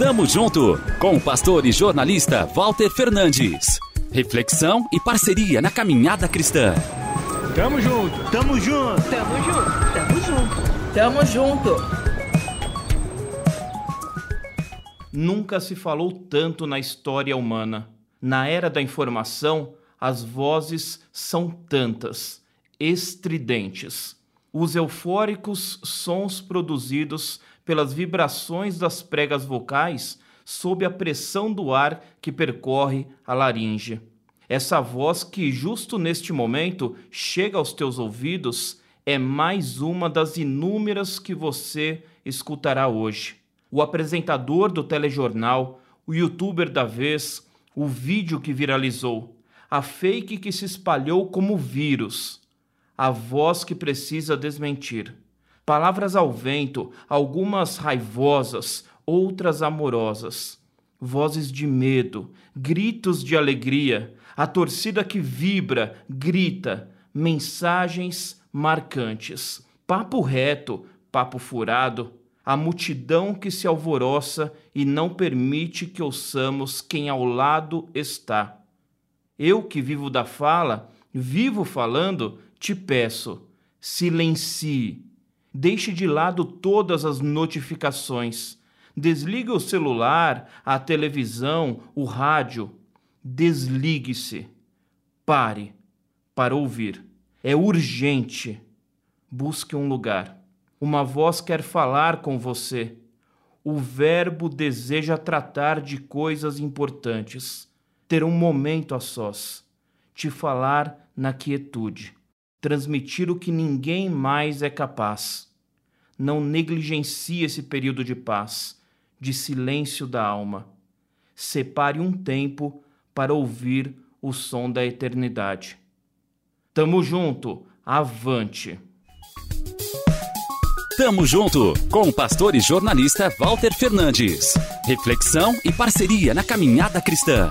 Tamo junto com o pastor e jornalista Walter Fernandes. Reflexão e parceria na caminhada cristã. Tamo junto, tamo junto, tamo junto, tamo junto, tamo junto. Nunca se falou tanto na história humana. Na era da informação, as vozes são tantas, estridentes. Os eufóricos sons produzidos pelas vibrações das pregas vocais sob a pressão do ar que percorre a laringe. Essa voz que, justo neste momento, chega aos teus ouvidos é mais uma das inúmeras que você escutará hoje. O apresentador do telejornal, o youtuber da vez, o vídeo que viralizou, a fake que se espalhou como vírus, a voz que precisa desmentir. Palavras ao vento, algumas raivosas, outras amorosas. Vozes de medo, gritos de alegria, a torcida que vibra, grita, mensagens marcantes. Papo reto, papo furado, a multidão que se alvoroça e não permite que ouçamos quem ao lado está. Eu que vivo da fala, vivo falando, te peço, silencie Deixe de lado todas as notificações. Desligue o celular, a televisão, o rádio. Desligue-se. Pare para ouvir. É urgente. Busque um lugar. Uma voz quer falar com você. O Verbo deseja tratar de coisas importantes, ter um momento a sós, te falar na quietude transmitir o que ninguém mais é capaz. Não negligencie esse período de paz, de silêncio da alma. Separe um tempo para ouvir o som da eternidade. Tamo junto, avante. Tamo junto com o pastor e jornalista Walter Fernandes. Reflexão e parceria na caminhada cristã.